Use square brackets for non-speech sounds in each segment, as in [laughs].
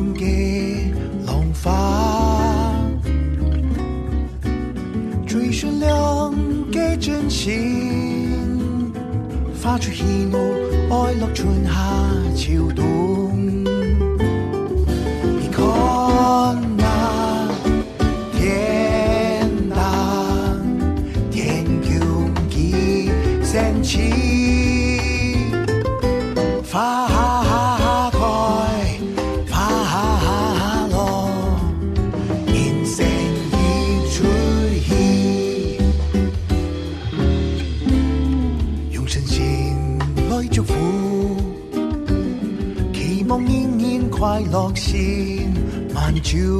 滚滚嘅期望年年快乐先满足。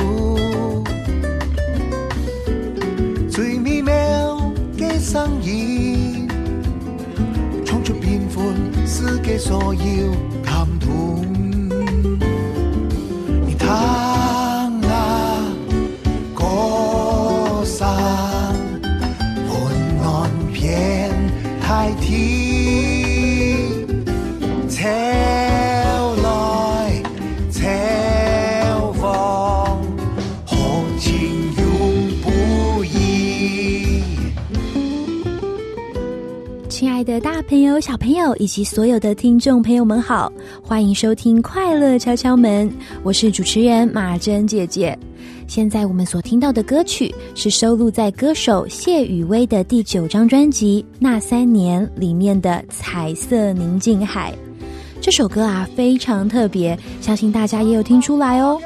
最美妙嘅生意，創出變歡世嘅所要大朋友、小朋友以及所有的听众朋友们好，欢迎收听《快乐敲敲门》，我是主持人马珍姐姐。现在我们所听到的歌曲是收录在歌手谢雨薇的第九张专辑《那三年》里面的《彩色宁静海》。这首歌啊非常特别，相信大家也有听出来哦。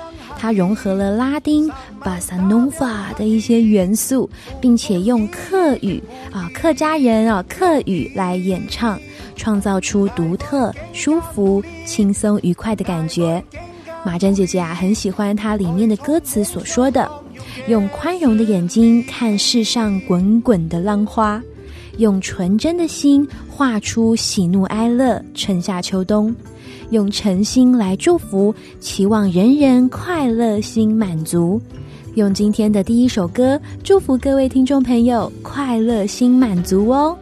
它融合了拉丁、巴萨诺瓦的一些元素，并且用客语啊客家人啊客语来演唱，创造出独特、舒服、轻松、愉快的感觉。马珍姐姐啊很喜欢它里面的歌词所说的：用宽容的眼睛看世上滚滚的浪花，用纯真的心画出喜怒哀乐、春夏秋冬。用诚心来祝福，期望人人快乐心满足。用今天的第一首歌，祝福各位听众朋友快乐心满足哦。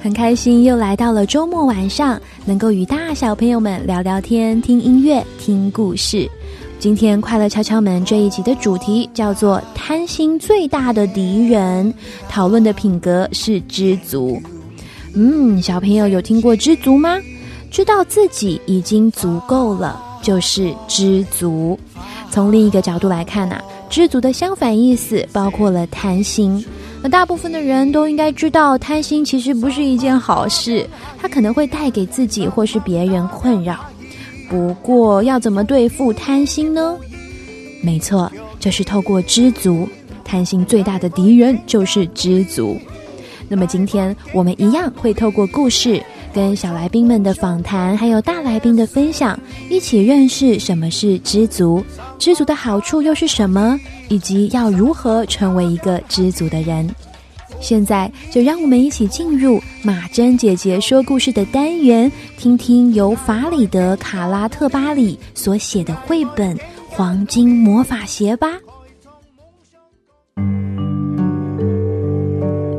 很开心又来到了周末晚上，能够与大小朋友们聊聊天、听音乐、听故事。今天快乐敲敲门这一集的主题叫做“贪心最大的敌人”，讨论的品格是知足。嗯，小朋友有听过知足吗？知道自己已经足够了，就是知足。从另一个角度来看呐、知足的相反意思包括了贪心。那大部分的人都应该知道，贪心其实不是一件好事，它可能会带给自己或是别人困扰。不过，要怎么对付贪心呢？没错，就是透过知足。贪心最大的敌人就是知足。那么今天我们一样会透过故事，跟小来宾们的访谈，还有大来宾的分享，一起认识什么是知足，知足的好处又是什么，以及要如何成为一个知足的人。现在就让我们一起进入马珍姐姐说故事的单元，听听由法里德·卡拉特巴里所写的绘本《黄金魔法鞋》吧。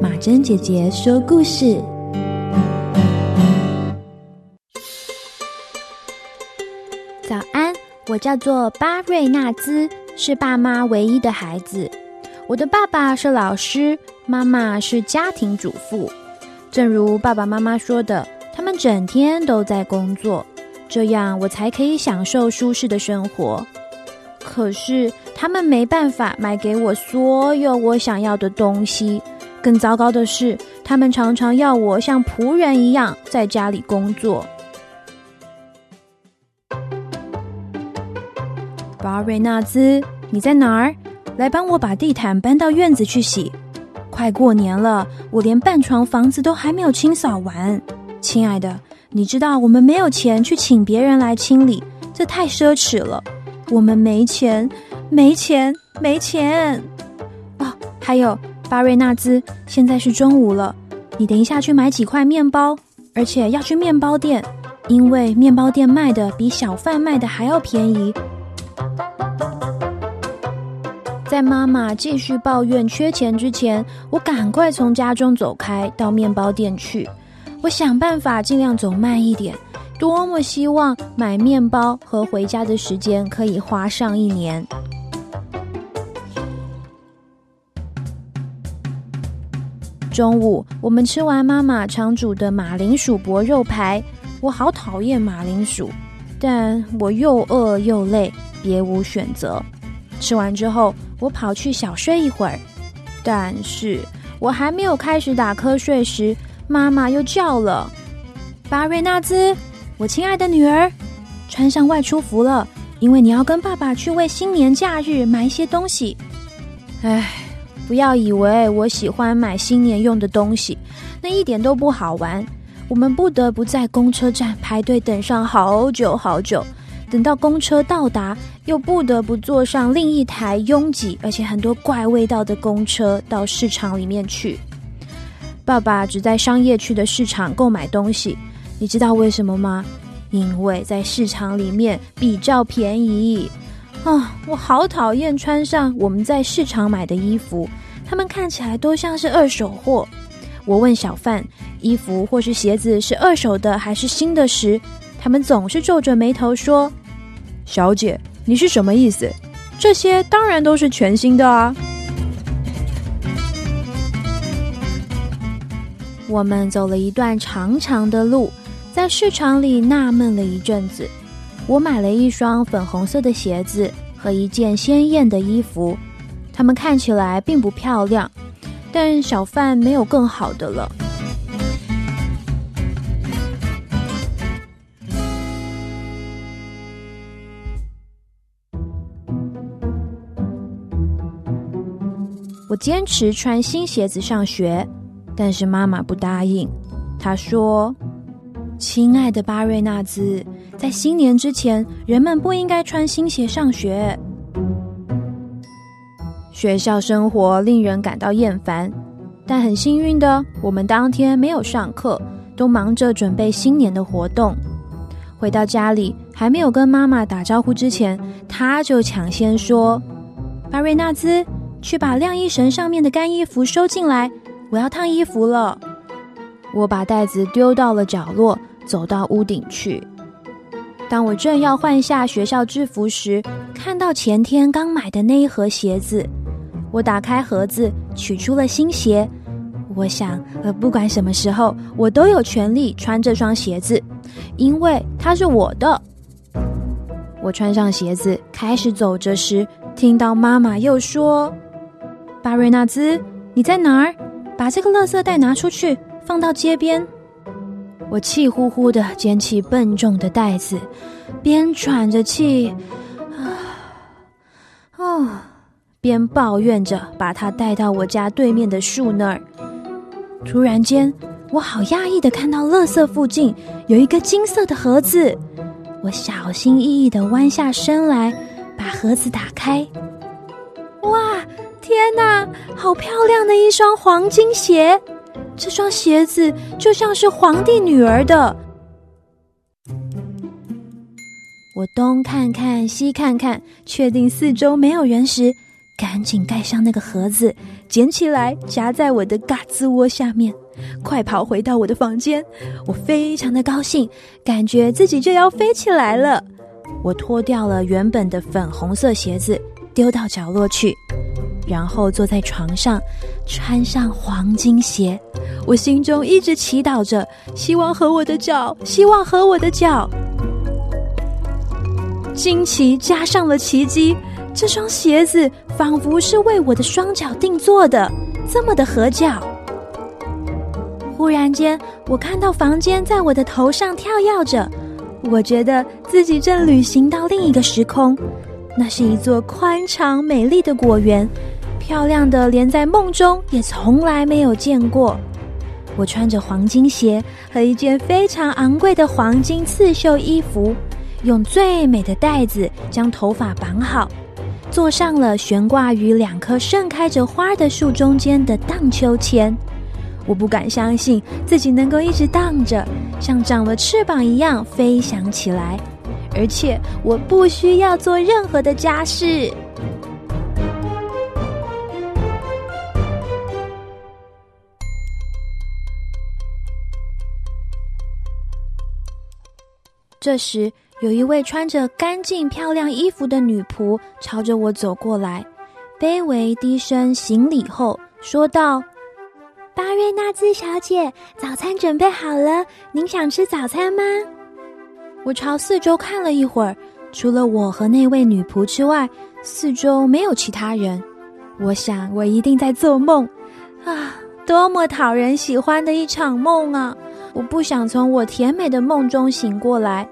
马珍姐姐说故事。我叫做巴瑞纳兹，是爸妈唯一的孩子。我的爸爸是老师，妈妈是家庭主妇。正如爸爸妈妈说的，他们整天都在工作，这样我才可以享受舒适的生活。可是他们没办法买给我所有我想要的东西。更糟糕的是，他们常常要我像仆人一样在家里工作。巴瑞纳兹，你在哪儿？来帮我把地毯搬到院子去洗。快过年了，我连半床房子都还没有清扫完。亲爱的，你知道我们没有钱去请别人来清理，这太奢侈了。我们没钱，没钱，没钱。哦，还有巴瑞纳兹，现在是中午了，你等一下去买几块面包，而且要去面包店，因为面包店卖的比小贩卖的还要便宜。在妈妈继续抱怨缺钱之前，我赶快从家中走开，到面包店去。我想办法尽量走慢一点，多么希望买面包和回家的时间可以花上一年。中午，我们吃完妈妈常煮的马铃薯薄肉排。我好讨厌马铃薯，但我又饿又累，别无选择。吃完之后。我跑去小睡一会儿，但是我还没有开始打瞌睡时，妈妈又叫了：“巴瑞纳兹，我亲爱的女儿，穿上外出服了，因为你要跟爸爸去为新年假日买一些东西。”哎，不要以为我喜欢买新年用的东西，那一点都不好玩。我们不得不在公车站排队等上好久好久。等到公车到达，又不得不坐上另一台拥挤而且很多怪味道的公车到市场里面去。爸爸只在商业区的市场购买东西，你知道为什么吗？因为在市场里面比较便宜。啊，我好讨厌穿上我们在市场买的衣服，他们看起来都像是二手货。我问小贩，衣服或是鞋子是二手的还是新的时，他们总是皱着眉头说。小姐，你是什么意思？这些当然都是全新的啊！我们走了一段长长的路，在市场里纳闷了一阵子。我买了一双粉红色的鞋子和一件鲜艳的衣服，它们看起来并不漂亮，但小贩没有更好的了。我坚持穿新鞋子上学，但是妈妈不答应。她说：“亲爱的巴瑞纳兹，在新年之前，人们不应该穿新鞋上学。学校生活令人感到厌烦，但很幸运的，我们当天没有上课，都忙着准备新年的活动。回到家里，还没有跟妈妈打招呼之前，他就抢先说：‘巴瑞纳兹。’”去把晾衣绳上面的干衣服收进来，我要烫衣服了。我把袋子丢到了角落，走到屋顶去。当我正要换下学校制服时，看到前天刚买的那一盒鞋子。我打开盒子，取出了新鞋。我想，呃，不管什么时候，我都有权利穿这双鞋子，因为它是我的。我穿上鞋子，开始走着时，听到妈妈又说。巴瑞纳兹，你在哪儿？把这个垃圾袋拿出去，放到街边。我气呼呼的捡起笨重的袋子，边喘着气，啊，哦，边抱怨着把它带到我家对面的树那儿。突然间，我好讶异的看到垃圾附近有一个金色的盒子。我小心翼翼的弯下身来，把盒子打开。哇！天哪，好漂亮的一双黄金鞋！这双鞋子就像是皇帝女儿的。我东看看，西看看，确定四周没有人时，赶紧盖上那个盒子，捡起来夹在我的嘎吱窝下面，快跑回到我的房间。我非常的高兴，感觉自己就要飞起来了。我脱掉了原本的粉红色鞋子，丢到角落去，然后坐在床上，穿上黄金鞋。我心中一直祈祷着，希望和我的脚，希望和我的脚。惊奇加上了奇迹，这双鞋子仿佛是为我的双脚定做的，这么的合脚。忽然间，我看到房间在我的头上跳跃着，我觉得自己正旅行到另一个时空。那是一座宽敞美丽的果园，漂亮的连在梦中也从来没有见过。我穿着黄金鞋和一件非常昂贵的黄金刺绣衣服。用最美的带子将头发绑好，坐上了悬挂于两棵盛开着花的树中间的荡秋千。我不敢相信自己能够一直荡着，像长了翅膀一样飞翔起来，而且我不需要做任何的家事。这时。有一位穿着干净漂亮衣服的女仆朝着我走过来，卑微低声行礼后说道：“巴瑞纳兹小姐，早餐准备好了，您想吃早餐吗？”我朝四周看了一会儿，除了我和那位女仆之外，四周没有其他人。我想我一定在做梦，啊，多么讨人喜欢的一场梦啊！我不想从我甜美的梦中醒过来。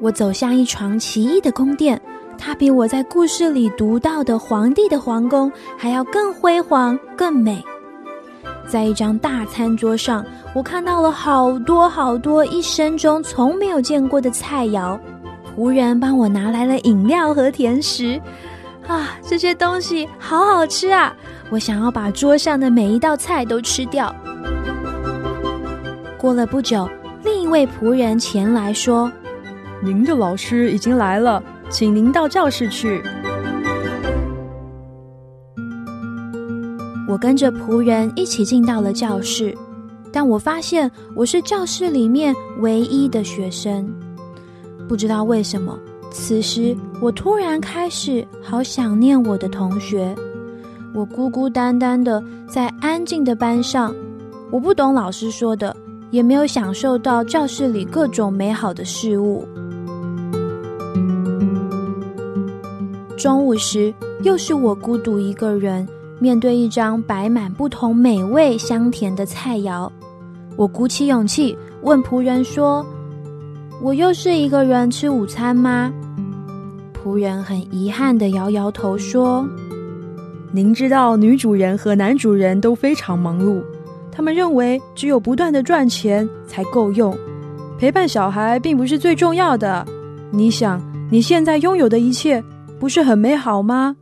我走向一床奇异的宫殿，它比我在故事里读到的皇帝的皇宫还要更辉煌、更美。在一张大餐桌上，我看到了好多好多一生中从没有见过的菜肴。仆人帮我拿来了饮料和甜食，啊，这些东西好好吃啊！我想要把桌上的每一道菜都吃掉。过了不久，另一位仆人前来说。您的老师已经来了，请您到教室去。我跟着仆人一起进到了教室，但我发现我是教室里面唯一的学生。不知道为什么，此时我突然开始好想念我的同学。我孤孤单单的在安静的班上，我不懂老师说的，也没有享受到教室里各种美好的事物。中午时，又是我孤独一个人，面对一张摆满不同美味香甜的菜肴。我鼓起勇气问仆人说：“我又是一个人吃午餐吗？”仆人很遗憾的摇摇头说：“您知道，女主人和男主人都非常忙碌，他们认为只有不断的赚钱才够用，陪伴小孩并不是最重要的。你想，你现在拥有的一切。”不是很美好吗？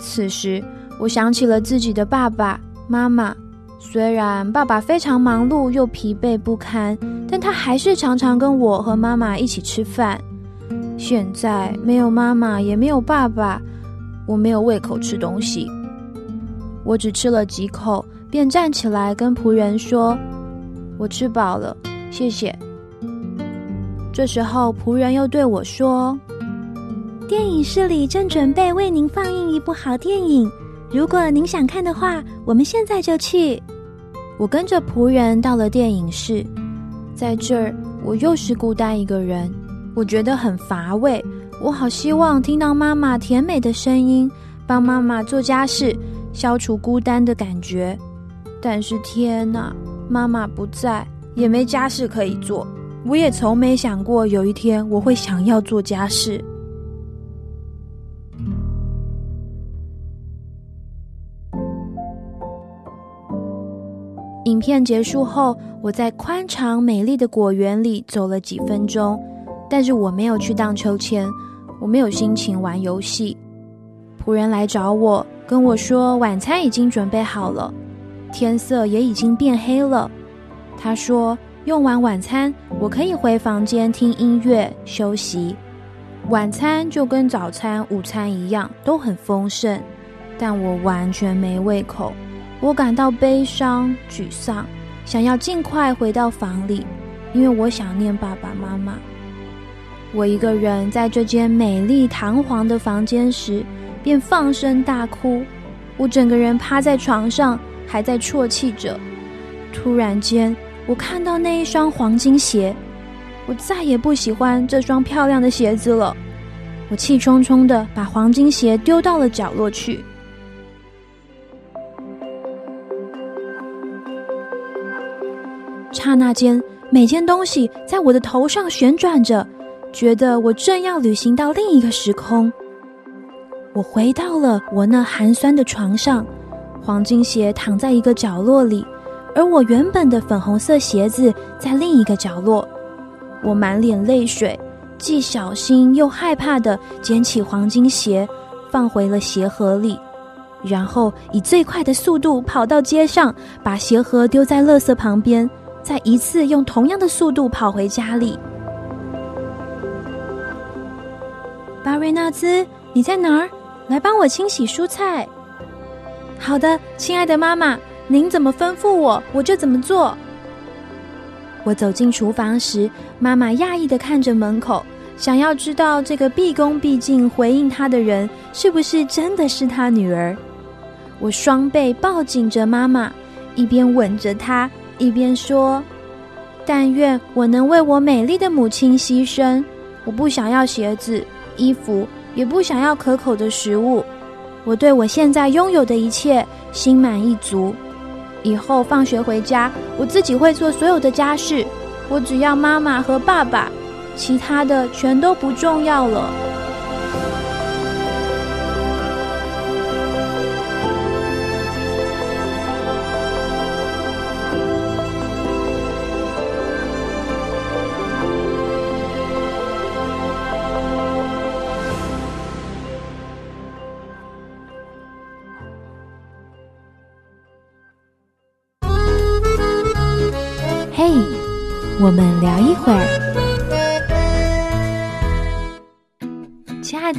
此时，我想起了自己的爸爸妈妈。虽然爸爸非常忙碌又疲惫不堪，但他还是常常跟我和妈妈一起吃饭。现在没有妈妈，也没有爸爸，我没有胃口吃东西。我只吃了几口，便站起来跟仆人说：“我吃饱了，谢谢。”这时候，仆人又对我说：“电影室里正准备为您放映一部好电影，如果您想看的话，我们现在就去。”我跟着仆人到了电影室，在这儿，我又是孤单一个人，我觉得很乏味。我好希望听到妈妈甜美的声音，帮妈妈做家事，消除孤单的感觉。但是天哪，妈妈不在，也没家事可以做。我也从没想过有一天我会想要做家事。影片结束后，我在宽敞美丽的果园里走了几分钟，但是我没有去荡秋千，我没有心情玩游戏。仆人来找我，跟我说晚餐已经准备好了，天色也已经变黑了。他说。用完晚餐，我可以回房间听音乐休息。晚餐就跟早餐、午餐一样，都很丰盛，但我完全没胃口。我感到悲伤、沮丧，想要尽快回到房里，因为我想念爸爸妈妈。我一个人在这间美丽堂皇的房间时，便放声大哭。我整个人趴在床上，还在啜泣着。突然间，我看到那一双黄金鞋，我再也不喜欢这双漂亮的鞋子了。我气冲冲的把黄金鞋丢到了角落去。刹那间，每件东西在我的头上旋转着，觉得我正要旅行到另一个时空。我回到了我那寒酸的床上，黄金鞋躺在一个角落里，而我原本的粉红色鞋子在另一个角落。我满脸泪水，既小心又害怕的捡起黄金鞋，放回了鞋盒里，然后以最快的速度跑到街上，把鞋盒丢在垃圾旁边。再一次用同样的速度跑回家里。巴瑞纳兹，你在哪儿？来帮我清洗蔬菜。好的，亲爱的妈妈，您怎么吩咐我，我就怎么做。我走进厨房时，妈妈讶异的看着门口，想要知道这个毕恭毕敬回应她的人是不是真的是她女儿。我双臂抱紧着妈妈，一边吻着她。一边说：“但愿我能为我美丽的母亲牺牲。我不想要鞋子、衣服，也不想要可口的食物。我对我现在拥有的一切心满意足。以后放学回家，我自己会做所有的家事。我只要妈妈和爸爸，其他的全都不重要了。”我们聊一会儿，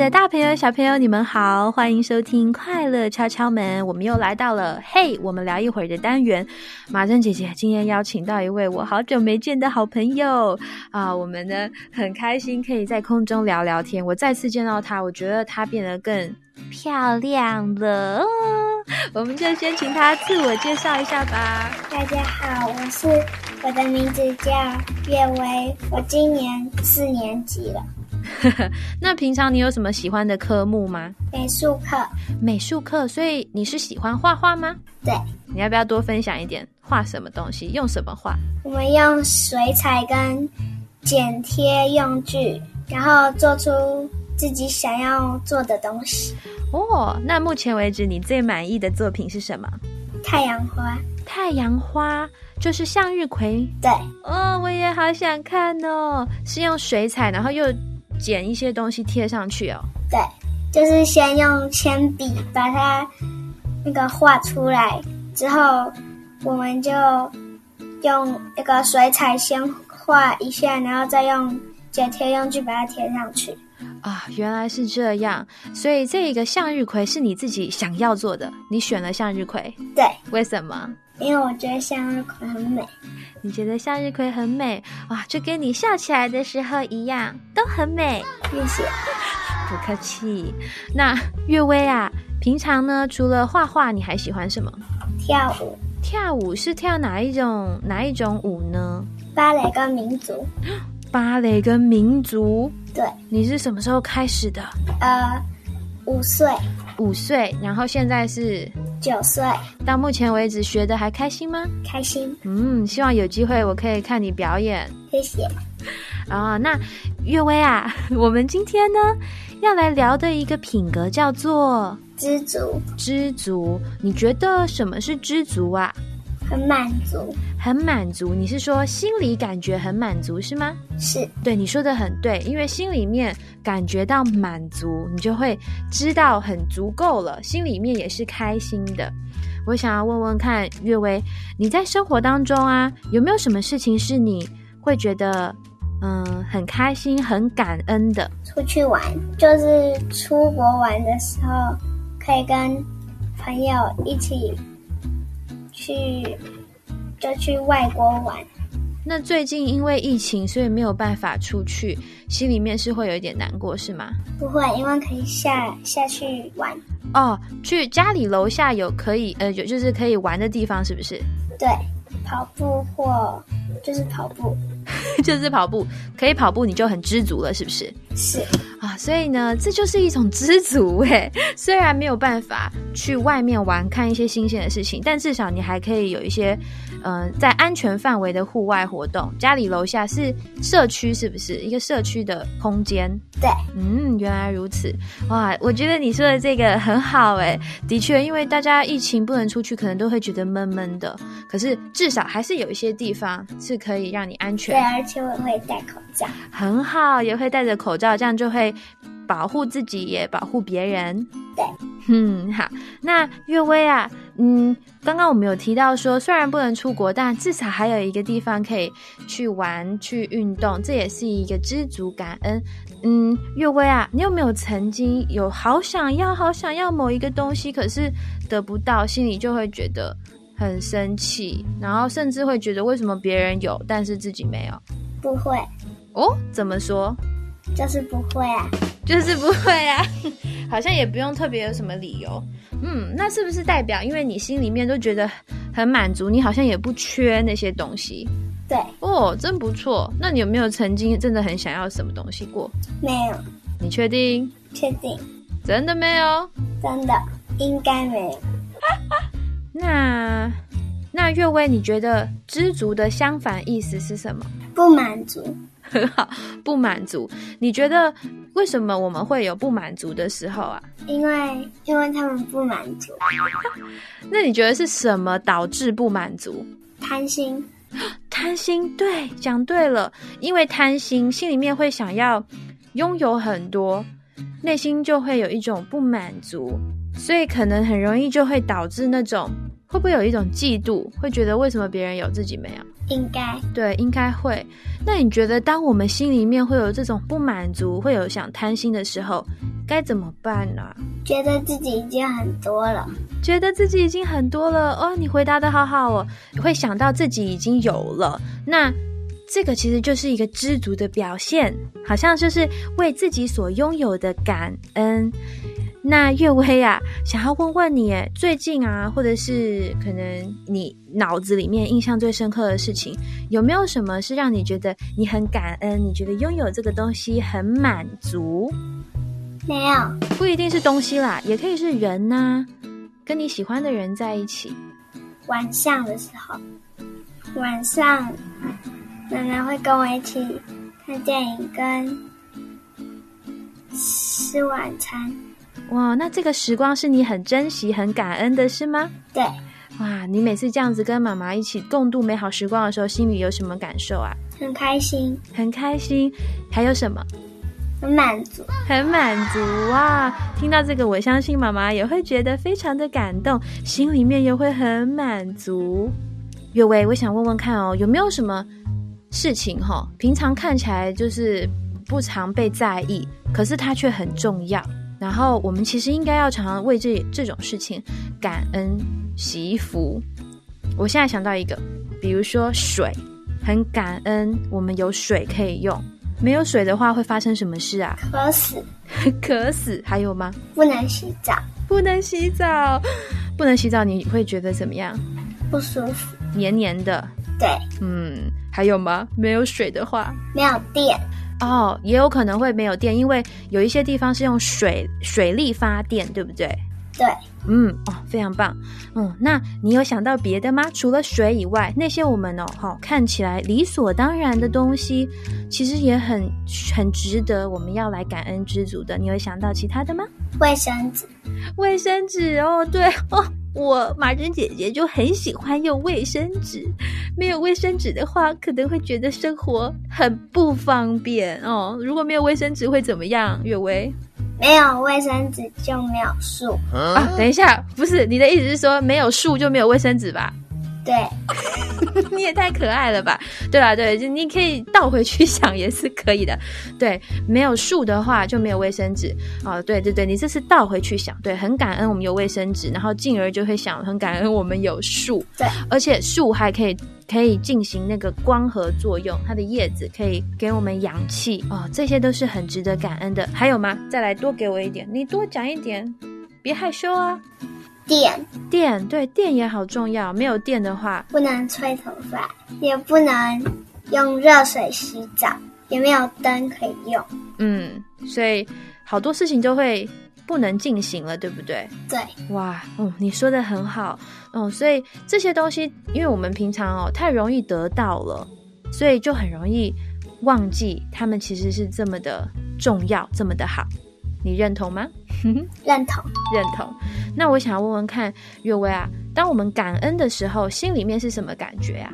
的大朋友、小朋友，你们好，欢迎收听《快乐敲敲门》。我们又来到了“嘿，我们聊一会儿”的单元。马珍姐姐今天邀请到一位我好久没见的好朋友啊，我们呢很开心可以在空中聊聊天。我再次见到她，我觉得她变得更漂亮了。我们就先请她自我介绍一下吧。大家好，我是。我的名字叫岳薇，我今年四年级了。[laughs] 那平常你有什么喜欢的科目吗？美术课。美术课，所以你是喜欢画画吗？对。你要不要多分享一点？画什么东西？用什么画？我们用水彩跟剪贴用具，然后做出自己想要做的东西。哦，那目前为止你最满意的作品是什么？太阳花。太阳花。就是向日葵，对，哦，我也好想看哦。是用水彩，然后又剪一些东西贴上去哦。对，就是先用铅笔把它那个画出来，之后我们就用那个水彩先画一下，然后再用剪贴用具把它贴上去。啊，原来是这样，所以这个向日葵是你自己想要做的，你选了向日葵。对，为什么？因为我觉得向日葵很美，你觉得向日葵很美哇？就跟你笑起来的时候一样，都很美。谢谢，不客气。那岳薇啊，平常呢，除了画画，你还喜欢什么？跳舞。跳舞是跳哪一种哪一种舞呢？芭蕾跟民族。芭蕾跟民族。对。你是什么时候开始的？呃，五岁。五岁，然后现在是九岁。到目前为止学的还开心吗？开心。嗯，希望有机会我可以看你表演。谢谢。啊，那岳薇啊，[laughs] 我们今天呢要来聊的一个品格叫做知足。知足，你觉得什么是知足啊？很满足，很满足。你是说心里感觉很满足是吗？是对，你说的很对。因为心里面感觉到满足，你就会知道很足够了，心里面也是开心的。我想要问问看，月薇，你在生活当中啊，有没有什么事情是你会觉得嗯很开心、很感恩的？出去玩就是出国玩的时候，可以跟朋友一起去，就去外国玩。那最近因为疫情，所以没有办法出去，心里面是会有一点难过，是吗？不会，因为可以下下去玩。哦，去家里楼下有可以呃有就是可以玩的地方，是不是？对，跑步或就是跑步，[laughs] 就是跑步，可以跑步你就很知足了，是不是？是啊，所以呢，这就是一种知足哎。[laughs] 虽然没有办法去外面玩，看一些新鲜的事情，但至少你还可以有一些。嗯，在安全范围的户外活动，家里楼下是社区，是不是一个社区的空间？对，嗯，原来如此，哇，我觉得你说的这个很好哎，的确，因为大家疫情不能出去，可能都会觉得闷闷的，可是至少还是有一些地方是可以让你安全。对，而且我会戴口罩，很好，也会戴着口罩，这样就会。保护自己也保护别人。对，嗯，好。那岳薇啊，嗯，刚刚我们有提到说，虽然不能出国，但至少还有一个地方可以去玩、去运动，这也是一个知足感恩。嗯，岳薇啊，你有没有曾经有好想要、好想要某一个东西，可是得不到，心里就会觉得很生气，然后甚至会觉得为什么别人有，但是自己没有？不会。哦，怎么说？就是不会啊。就是不会啊，[laughs] 好像也不用特别有什么理由。嗯，那是不是代表，因为你心里面都觉得很满足，你好像也不缺那些东西？对。哦，真不错。那你有没有曾经真的很想要什么东西过？没有。你确定？确定。真的没有？真的，应该没有。[laughs] 那那月薇，你觉得知足的相反意思是什么？不满足。很好，不满足。你觉得为什么我们会有不满足的时候啊？因为因为他们不满足。[laughs] 那你觉得是什么导致不满足？贪心。[gasps] 贪心，对，讲对了。因为贪心，心里面会想要拥有很多，内心就会有一种不满足，所以可能很容易就会导致那种会不会有一种嫉妒，会觉得为什么别人有自己没有？应该对，应该会。那你觉得，当我们心里面会有这种不满足，会有想贪心的时候，该怎么办呢？觉得自己已经很多了，觉得自己已经很多了哦。你回答的好好哦，会想到自己已经有了，那这个其实就是一个知足的表现，好像就是为自己所拥有的感恩。那岳威啊，想要问问你，最近啊，或者是可能你脑子里面印象最深刻的事情，有没有什么是让你觉得你很感恩？你觉得拥有这个东西很满足？没有，不一定是东西啦，也可以是人呐，跟你喜欢的人在一起。晚上的时候，晚上奶奶会跟我一起看电影，跟吃晚餐。哇，那这个时光是你很珍惜、很感恩的，是吗？对。哇，你每次这样子跟妈妈一起共度美好时光的时候，心里有什么感受啊？很开心，很开心。还有什么？很满足，很满足啊！听到这个，我相信妈妈也会觉得非常的感动，心里面也会很满足。月薇，我想问问看哦，有没有什么事情哈，平常看起来就是不常被在意，可是它却很重要。然后我们其实应该要常常为这这种事情感恩祈福。我现在想到一个，比如说水，很感恩我们有水可以用。没有水的话会发生什么事啊？渴死，[laughs] 渴死。还有吗？不能洗澡，不能洗澡，不能洗澡，你会觉得怎么样？不舒服，黏黏的。对，嗯，还有吗？没有水的话，没有电。哦，也有可能会没有电，因为有一些地方是用水水力发电，对不对？对，嗯，哦，非常棒，嗯，那你有想到别的吗？除了水以外，那些我们哦，哈，看起来理所当然的东西，其实也很很值得我们要来感恩知足的。你有想到其他的吗？卫生纸，卫生纸，哦，对，哦。我马珍姐姐就很喜欢用卫生纸，没有卫生纸的话，可能会觉得生活很不方便哦。如果没有卫生纸会怎么样？月薇，没有卫生纸就没有树啊。等一下，不是你的意思是说没有树就没有卫生纸吧？对，[laughs] 你也太可爱了吧？对啦，对，就你可以倒回去想也是可以的。对，没有树的话就没有卫生纸哦。对对对，你这是倒回去想，对，很感恩我们有卫生纸，然后进而就会想很感恩我们有树。对，而且树还可以可以进行那个光合作用，它的叶子可以给我们氧气哦，这些都是很值得感恩的。还有吗？再来多给我一点，你多讲一点，别害羞啊。电电对电也好重要，没有电的话不能吹头发，也不能用热水洗澡，也没有灯可以用。嗯，所以好多事情都会不能进行了，对不对？对，哇，哦，你说的很好，哦，所以这些东西，因为我们平常哦太容易得到了，所以就很容易忘记他们其实是这么的重要，这么的好，你认同吗？[laughs] 认同，认同。那我想要问问看，月薇啊，当我们感恩的时候，心里面是什么感觉啊？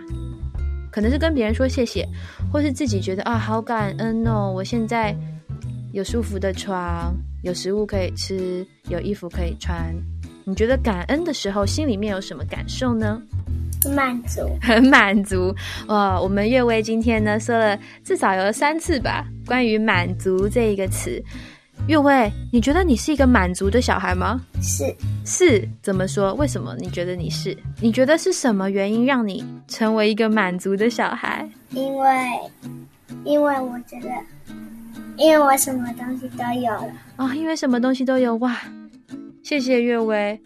可能是跟别人说谢谢，或是自己觉得啊，好感恩哦，我现在有舒服的床，有食物可以吃，有衣服可以穿。你觉得感恩的时候，心里面有什么感受呢？满足，很满足。哇，我们月薇今天呢说了至少有三次吧，关于满足这一个词。月薇，你觉得你是一个满足的小孩吗？是是，怎么说？为什么你觉得你是？你觉得是什么原因让你成为一个满足的小孩？因为，因为我觉得，因为我什么东西都有了啊！因为什么东西都有哇！谢谢月薇，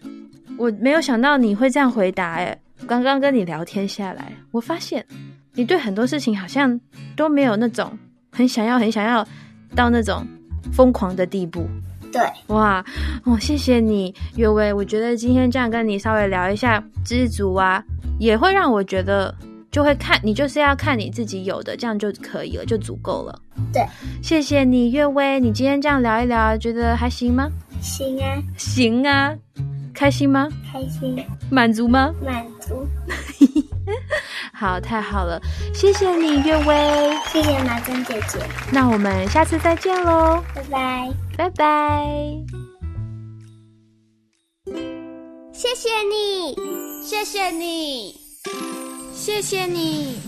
我没有想到你会这样回答哎。刚刚跟你聊天下来，我发现你对很多事情好像都没有那种很想要、很想要到那种。疯狂的地步，对，哇，哦，谢谢你，岳薇。我觉得今天这样跟你稍微聊一下知足啊，也会让我觉得就会看你就是要看你自己有的，这样就可以了，就足够了。对，谢谢你，岳薇。你今天这样聊一聊，觉得还行吗？行啊，行啊，开心吗？开心，满足吗？满足。[laughs] 好，太好了，谢谢你，岳薇，谢谢马珍姐姐，那我们下次再见喽，拜拜，拜拜，谢谢你，谢谢你，谢谢你，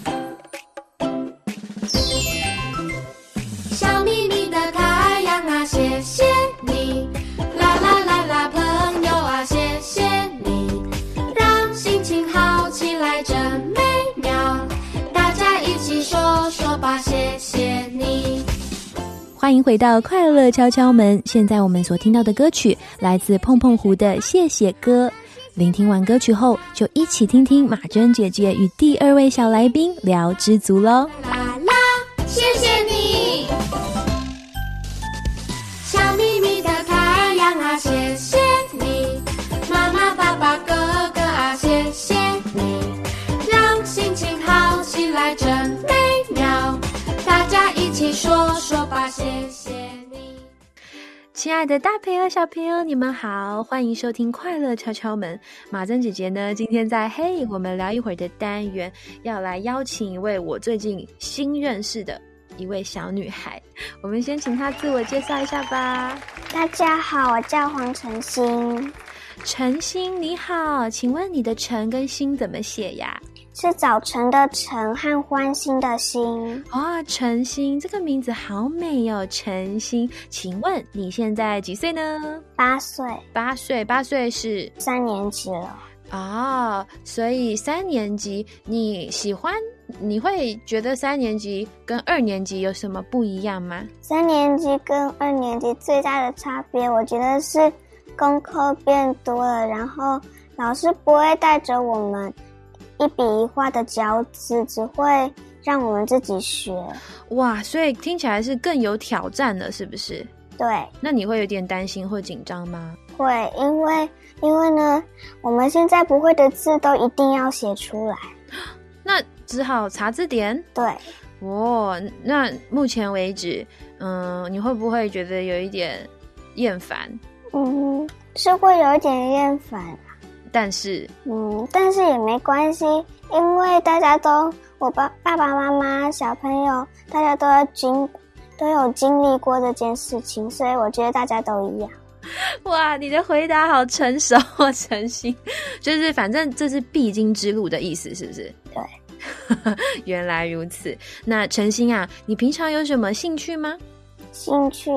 笑眯眯的太欢迎回到快乐敲敲门。现在我们所听到的歌曲来自碰碰狐的《谢谢歌》。聆听完歌曲后，就一起听听马珍姐姐与第二位小来宾聊知足喽。啦啦，谢谢你，谢谢你，亲爱的大朋友、小朋友，你们好，欢迎收听《快乐敲敲门》。马珍姐姐呢，今天在嘿，我们聊一会儿的单元，要来邀请一位我最近新认识的一位小女孩。我们先请她自我介绍一下吧。大家好，我叫黄晨星。晨星你好，请问你的晨跟星怎么写呀？是早晨的晨和欢欣的欣啊，晨星这个名字好美哦，晨星，请问你现在几岁呢？八岁，八岁，八岁是三年级了啊，所以三年级你喜欢？你会觉得三年级跟二年级有什么不一样吗？三年级跟二年级最大的差别，我觉得是功课变多了，然后老师不会带着我们。一笔一画的教字只会让我们自己学哇，所以听起来是更有挑战了，是不是？对。那你会有点担心或紧张吗？会，因为因为呢，我们现在不会的字都一定要写出来，那只好查字典。对。哦，那目前为止，嗯，你会不会觉得有一点厌烦？嗯，是会有一点厌烦。但是，嗯，但是也没关系，因为大家都，我爸爸爸妈妈、小朋友，大家都要经，都有经历过这件事情，所以我觉得大家都一样。[laughs] 哇，你的回答好成熟哦，[laughs] 诚心，就是反正这是必经之路的意思，是不是？对，[laughs] 原来如此。那诚心啊，你平常有什么兴趣吗？兴趣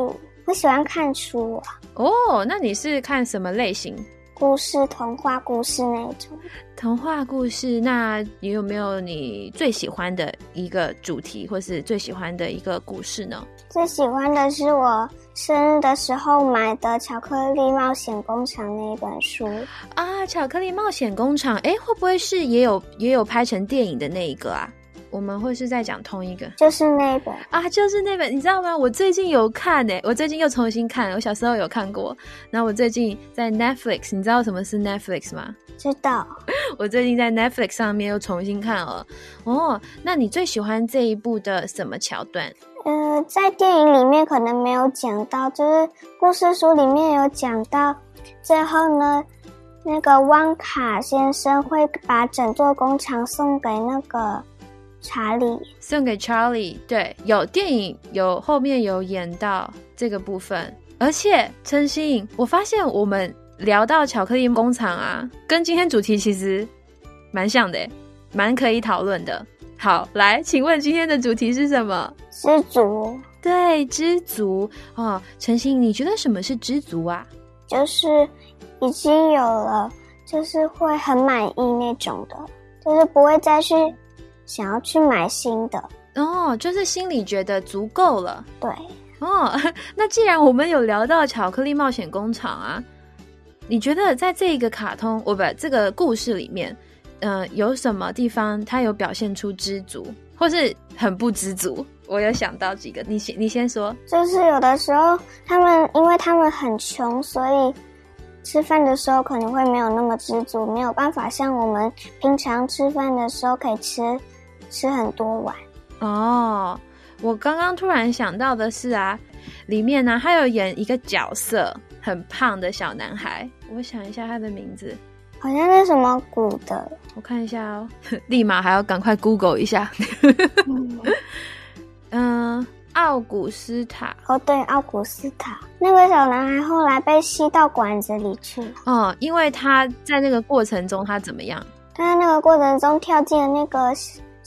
我喜欢看书啊，哦，那你是看什么类型？故事、童话故事那种。童话故事？那你有没有你最喜欢的一个主题，或是最喜欢的一个故事呢？最喜欢的是我生日的时候买的《巧克力冒险工厂》那一本书。啊，巧克力冒险工厂，哎，会不会是也有也有拍成电影的那一个啊？我们会是在讲同一个，就是那一本啊，就是那本，你知道吗？我最近有看诶，我最近又重新看，我小时候有看过，然后我最近在 Netflix，你知道什么是 Netflix 吗？知道，[laughs] 我最近在 Netflix 上面又重新看了。哦，那你最喜欢这一部的什么桥段？呃，在电影里面可能没有讲到，就是故事书里面有讲到，最后呢，那个汪卡先生会把整座工厂送给那个。查理送给查理，对，有电影有后面有演到这个部分，而且陈星，我发现我们聊到巧克力工厂啊，跟今天主题其实蛮像的，蛮可以讨论的。好，来，请问今天的主题是什么？知足。对，知足哦。陈星，你觉得什么是知足啊？就是已经有了，就是会很满意那种的，就是不会再去。想要去买新的哦，就是心里觉得足够了。对哦，那既然我们有聊到巧克力冒险工厂啊，你觉得在这个卡通，我不这个故事里面，嗯，有什么地方它有表现出知足，或是很不知足？我有想到几个，你先你先说。就是有的时候他们，因为他们很穷，所以吃饭的时候可能会没有那么知足，没有办法像我们平常吃饭的时候可以吃。吃很多碗哦！我刚刚突然想到的是啊，里面呢他有演一个角色，很胖的小男孩。我想一下他的名字，好像是什么古的。我看一下哦，[laughs] 立马还要赶快 Google 一下。[laughs] 嗯，奥古斯塔。哦，对，奥古斯塔。那个小男孩后来被吸到管子里去了。哦，因为他在那个过程中他怎么样？他在那个过程中跳进了那个。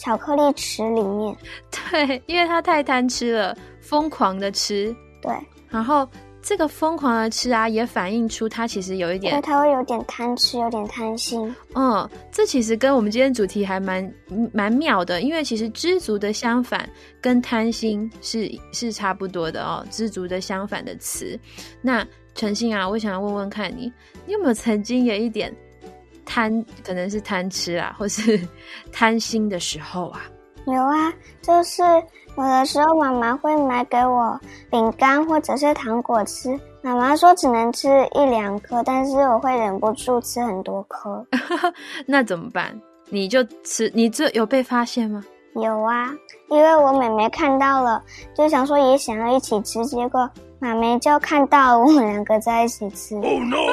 巧克力池里面，[laughs] 对，因为他太贪吃了，疯狂的吃。对，然后这个疯狂的吃啊，也反映出他其实有一点，他会有点贪吃，有点贪心。嗯，这其实跟我们今天主题还蛮蛮妙的，因为其实知足的相反跟贪心是是差不多的哦。知足的相反的词，那诚信啊，我想要问问看你，你有没有曾经有一点？贪可能是贪吃啊，或是 [laughs] 贪心的时候啊，有啊，就是有的时候妈妈会买给我饼干或者是糖果吃，妈妈说只能吃一两颗，但是我会忍不住吃很多颗，[laughs] 那怎么办？你就吃，你这有被发现吗？有啊，因为我妹妹看到了，就想说也想要一起吃，结果。妈咪就看到我们两个在一起吃，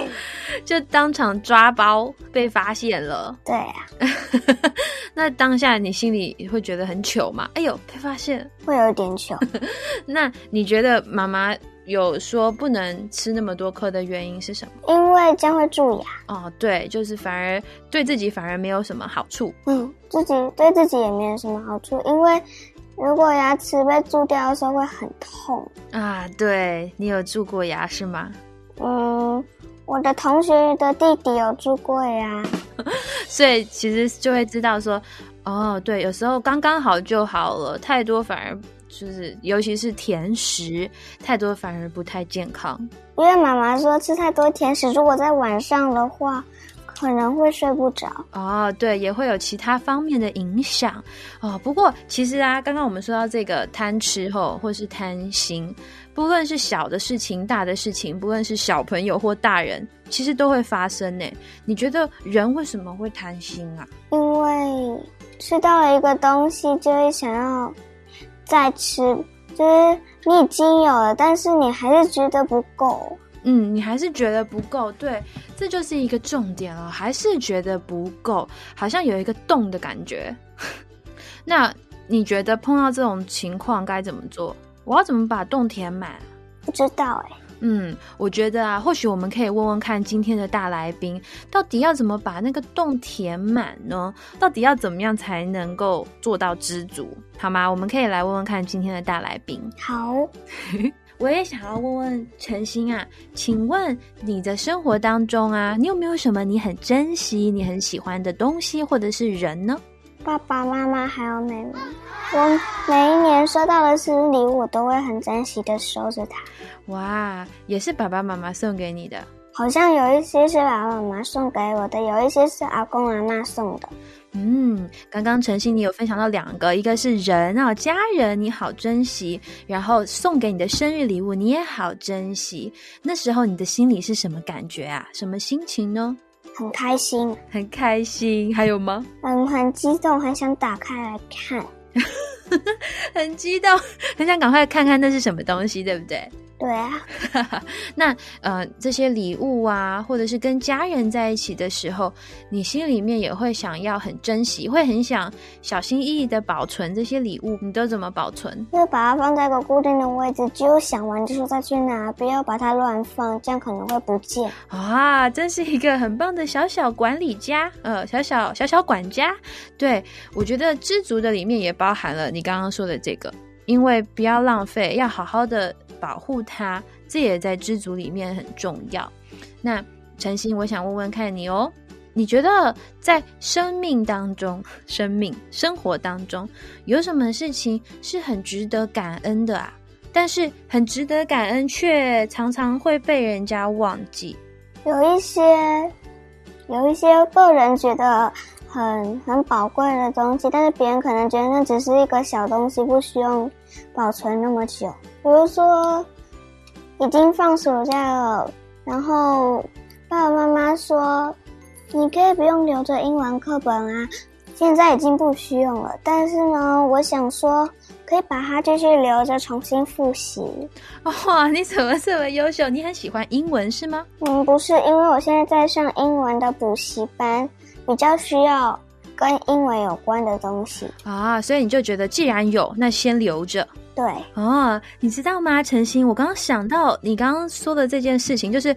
[laughs] 就当场抓包被发现了。对啊，[laughs] 那当下你心里会觉得很糗吗？哎呦，被发现会有点糗。[laughs] 那你觉得妈妈有说不能吃那么多颗的原因是什么？因为这样会蛀牙。哦，对，就是反而对自己反而没有什么好处。嗯，自己对自己也没有什么好处，因为。如果牙齿被蛀掉的时候会很痛啊！对你有蛀过牙是吗？嗯，我的同学的弟弟有蛀过牙，[laughs] 所以其实就会知道说，哦，对，有时候刚刚好就好了，太多反而就是，尤其是甜食太多反而不太健康。因为妈妈说吃太多甜食，如果在晚上的话。可能会睡不着哦，对，也会有其他方面的影响哦。不过其实啊，刚刚我们说到这个贪吃后或是贪心，不论是小的事情、大的事情，不论是小朋友或大人，其实都会发生呢。你觉得人为什么会贪心啊？因为吃到了一个东西，就会想要再吃，就是你已经有了，但是你还是觉得不够。嗯，你还是觉得不够，对，这就是一个重点了，还是觉得不够，好像有一个洞的感觉。[laughs] 那你觉得碰到这种情况该怎么做？我要怎么把洞填满？不知道哎。嗯，我觉得啊，或许我们可以问问看今天的大来宾，到底要怎么把那个洞填满呢？到底要怎么样才能够做到知足？好吗？我们可以来问问看今天的大来宾。好，[laughs] 我也想要问问陈星啊，请问你的生活当中啊，你有没有什么你很珍惜、你很喜欢的东西或者是人呢？爸爸妈妈还有妹妹，我每一年收到的生日礼物，我都会很珍惜的收着它。哇，也是爸爸妈妈送给你的。好像有一些是爸爸妈妈送给我的，有一些是阿公阿妈送的。嗯，刚刚晨曦你有分享到两个，一个是人啊，家人你好珍惜，然后送给你的生日礼物你也好珍惜。那时候你的心里是什么感觉啊？什么心情呢？很开心，很开心。还有吗？嗯，很激动，很想打开来看，[laughs] [laughs] 很激动，[laughs] 很想赶快看看那是什么东西，对不对？对啊，[laughs] 那呃，这些礼物啊，或者是跟家人在一起的时候，你心里面也会想要很珍惜，会很想小心翼翼的保存这些礼物。你都怎么保存？就把它放在一个固定的位置，只有想玩的时候再去拿，不要把它乱放，这样可能会不见。啊，真是一个很棒的小小管理家，呃，小小小小管家。对我觉得知足的里面也包含了你刚刚说的这个，因为不要浪费，要好好的。保护它，这也在知足里面很重要。那陈星，我想问问看你哦，你觉得在生命当中、生命生活当中，有什么事情是很值得感恩的啊？但是很值得感恩，却常常会被人家忘记。有一些，有一些个人觉得很很宝贵的东西，但是别人可能觉得那只是一个小东西，不需要保存那么久。比如说，已经放暑假了，然后爸爸妈妈说，你可以不用留着英文课本啊，[laughs] 现在已经不需要了。但是呢，我想说，可以把它继续留着，重新复习。哇，你怎么这么优秀？你很喜欢英文是吗？嗯，不是，因为我现在在上英文的补习班，比较需要跟英文有关的东西啊，所以你就觉得既然有，那先留着。对哦，你知道吗，陈星？我刚刚想到你刚刚说的这件事情，就是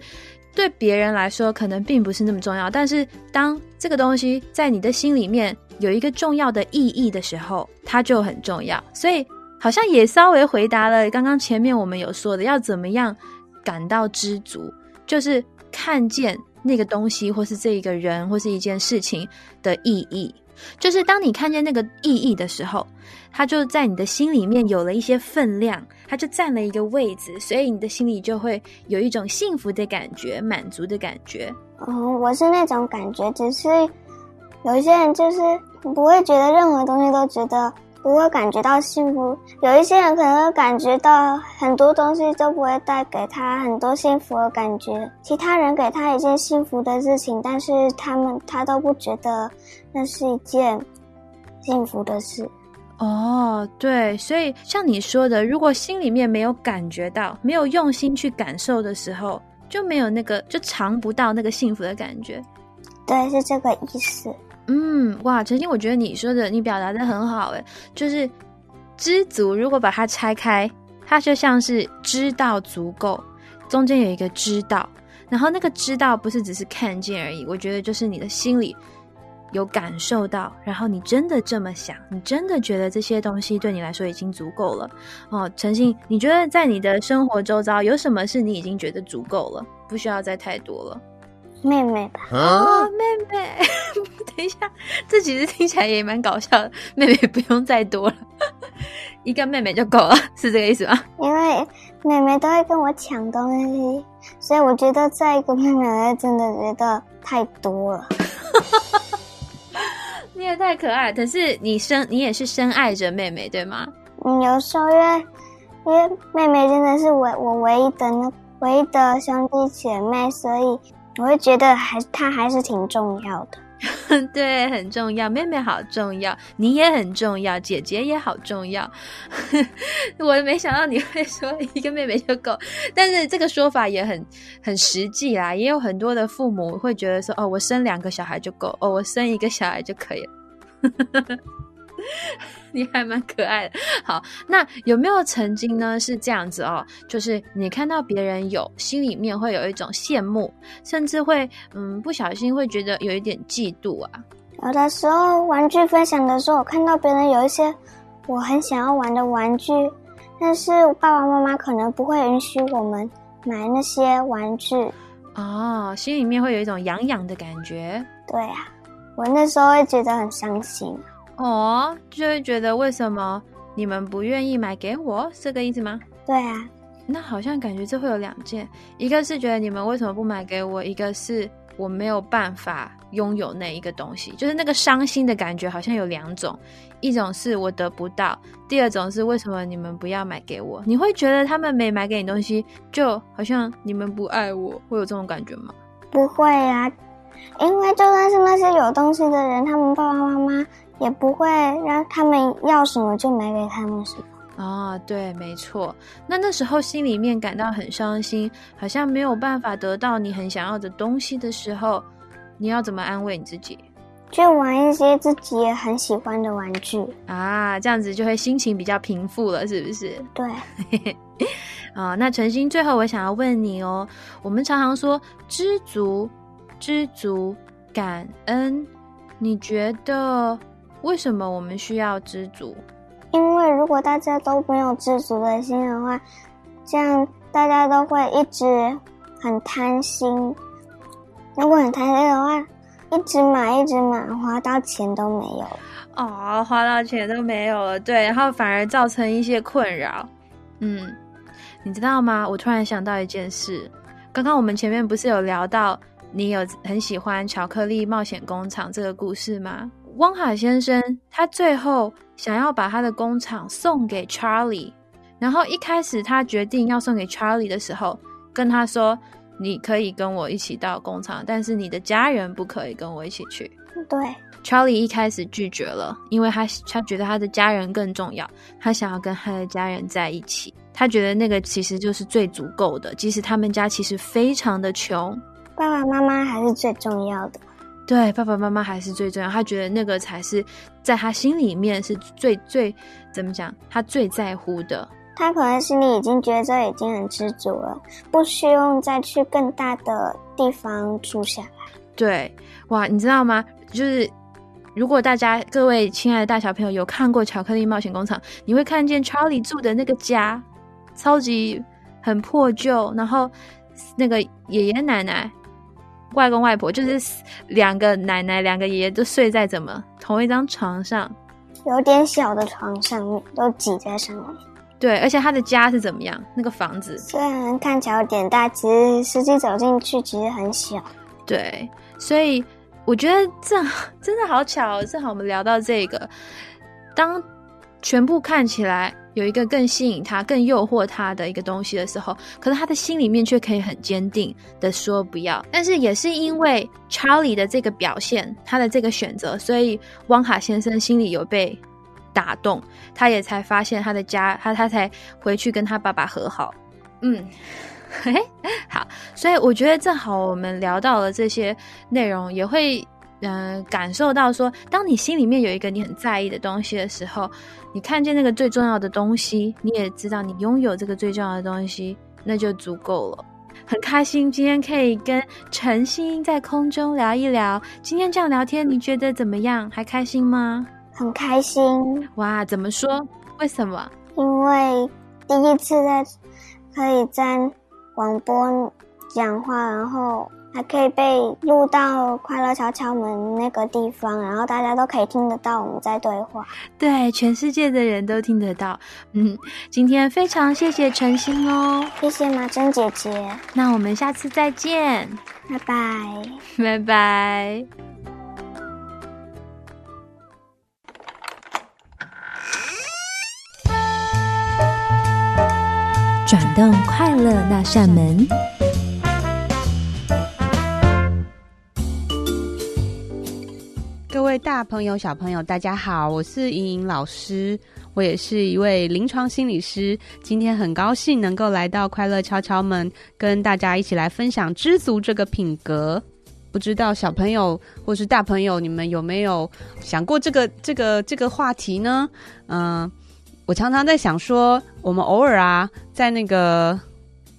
对别人来说可能并不是那么重要，但是当这个东西在你的心里面有一个重要的意义的时候，它就很重要。所以好像也稍微回答了刚刚前面我们有说的，要怎么样感到知足，就是看见那个东西，或是这一个人，或是一件事情的意义。就是当你看见那个意义的时候，它就在你的心里面有了一些分量，它就占了一个位置，所以你的心里就会有一种幸福的感觉、满足的感觉。嗯，我是那种感觉，只是有些人就是不会觉得任何东西都觉得不会感觉到幸福，有一些人可能会感觉到很多东西都不会带给他很多幸福的感觉，其他人给他一件幸福的事情，但是他们他都不觉得。那是一件幸福的事哦，对，所以像你说的，如果心里面没有感觉到，没有用心去感受的时候，就没有那个，就尝不到那个幸福的感觉。对，是这个意思。嗯，哇，陈星，我觉得你说的，你表达的很好，诶，就是知足。如果把它拆开，它就像是知道足够，中间有一个知道，然后那个知道不是只是看见而已，我觉得就是你的心里。有感受到，然后你真的这么想，你真的觉得这些东西对你来说已经足够了哦。诚信，你觉得在你的生活周遭有什么是你已经觉得足够了，不需要再太多了？妹妹吧？哦，妹妹，[laughs] 等一下，这其实听起来也蛮搞笑的。妹妹不用再多了，一个妹妹就够了，是这个意思吗？因为妹妹都会跟我抢东西，所以我觉得再一个妹妹真的觉得太多了。[laughs] 你也太可爱，可是你深，你也是深爱着妹妹，对吗？嗯，有时候因为因为妹妹真的是唯我唯一的那唯一的兄弟姐妹，所以我会觉得还他还是挺重要的。[laughs] 对，很重要，妹妹好重要，你也很重要，姐姐也好重要。[laughs] 我没想到你会说一个妹妹就够，但是这个说法也很很实际啦。也有很多的父母会觉得说，哦，我生两个小孩就够，哦，我生一个小孩就可以了。[laughs] [laughs] 你还蛮可爱的。好，那有没有曾经呢是这样子哦？就是你看到别人有，心里面会有一种羡慕，甚至会嗯不小心会觉得有一点嫉妒啊。有的时候玩具分享的时候，我看到别人有一些我很想要玩的玩具，但是爸爸妈妈可能不会允许我们买那些玩具。哦，心里面会有一种痒痒的感觉。对啊，我那时候会觉得很伤心。哦，就会觉得为什么你们不愿意买给我，是这个意思吗？对啊，那好像感觉这会有两件，一个是觉得你们为什么不买给我，一个是我没有办法拥有那一个东西，就是那个伤心的感觉好像有两种，一种是我得不到，第二种是为什么你们不要买给我？你会觉得他们没买给你东西，就好像你们不爱我，会有这种感觉吗？不会啊，因为就算是那些有东西的人，他们爸爸妈妈也不会让他们要什么就买给他们什么。啊，对，没错。那那时候心里面感到很伤心，好像没有办法得到你很想要的东西的时候，你要怎么安慰你自己？去玩一些自己也很喜欢的玩具。啊，这样子就会心情比较平复了，是不是？对，[laughs] 啊，那陈星，最后我想要问你哦，我们常常说知足、知足、感恩，你觉得为什么我们需要知足？因为如果大家都没有知足的心的话，这样大家都会一直很贪心。如果很贪心的话，一直买一直买，花到钱都没有了。哦，花到钱都没有了，对，然后反而造成一些困扰。嗯，你知道吗？我突然想到一件事，刚刚我们前面不是有聊到你有很喜欢《巧克力冒险工厂》这个故事吗？汪海先生他最后想要把他的工厂送给 Charlie，然后一开始他决定要送给 Charlie 的时候，跟他说：“你可以跟我一起到工厂，但是你的家人不可以跟我一起去。对，” Charlie 一开始拒绝了，因为他他觉得他的家人更重要，他想要跟他的家人在一起，他觉得那个其实就是最足够的，即使他们家其实非常的穷，爸爸妈妈还是最重要的。对，爸爸妈妈还是最重要。他觉得那个才是在他心里面是最最怎么讲，他最在乎的。他可能心里已经觉得这已经很知足了，不需要再去更大的地方住下来。对，哇，你知道吗？就是如果大家各位亲爱的大小朋友有看过《巧克力冒险工厂》，你会看见 Charlie 住的那个家，超级很破旧，然后那个爷爷奶奶。外公外婆就是两个奶奶，两个爷爷都睡在怎么同一张床上，有点小的床上面都挤在上面。对，而且他的家是怎么样？那个房子虽然看起来有点大，其实实际走进去其实很小。对，所以我觉得这 [laughs] 真的好巧，正好我们聊到这个，当全部看起来。有一个更吸引他、更诱惑他的一个东西的时候，可是他的心里面却可以很坚定的说不要。但是也是因为查理的这个表现，他的这个选择，所以汪卡先生心里有被打动，他也才发现他的家，他他才回去跟他爸爸和好。嗯，[laughs] 好，所以我觉得正好我们聊到了这些内容，也会。嗯，感受到说，当你心里面有一个你很在意的东西的时候，你看见那个最重要的东西，你也知道你拥有这个最重要的东西，那就足够了。很开心今天可以跟陈星在空中聊一聊。今天这样聊天，你觉得怎么样？还开心吗？很开心。哇，怎么说？为什么？因为第一次在可以在广播讲话，然后。还可以被录到快乐敲敲门那个地方，然后大家都可以听得到我们在对话。对，全世界的人都听得到。嗯，今天非常谢谢陈星哦，谢谢马珍姐姐。那我们下次再见，拜拜，拜拜。转动快乐那扇门。各位大朋友、小朋友，大家好，我是莹莹老师，我也是一位临床心理师。今天很高兴能够来到快乐敲敲门，跟大家一起来分享知足这个品格。不知道小朋友或是大朋友，你们有没有想过这个这个这个话题呢？嗯，我常常在想说，我们偶尔啊，在那个。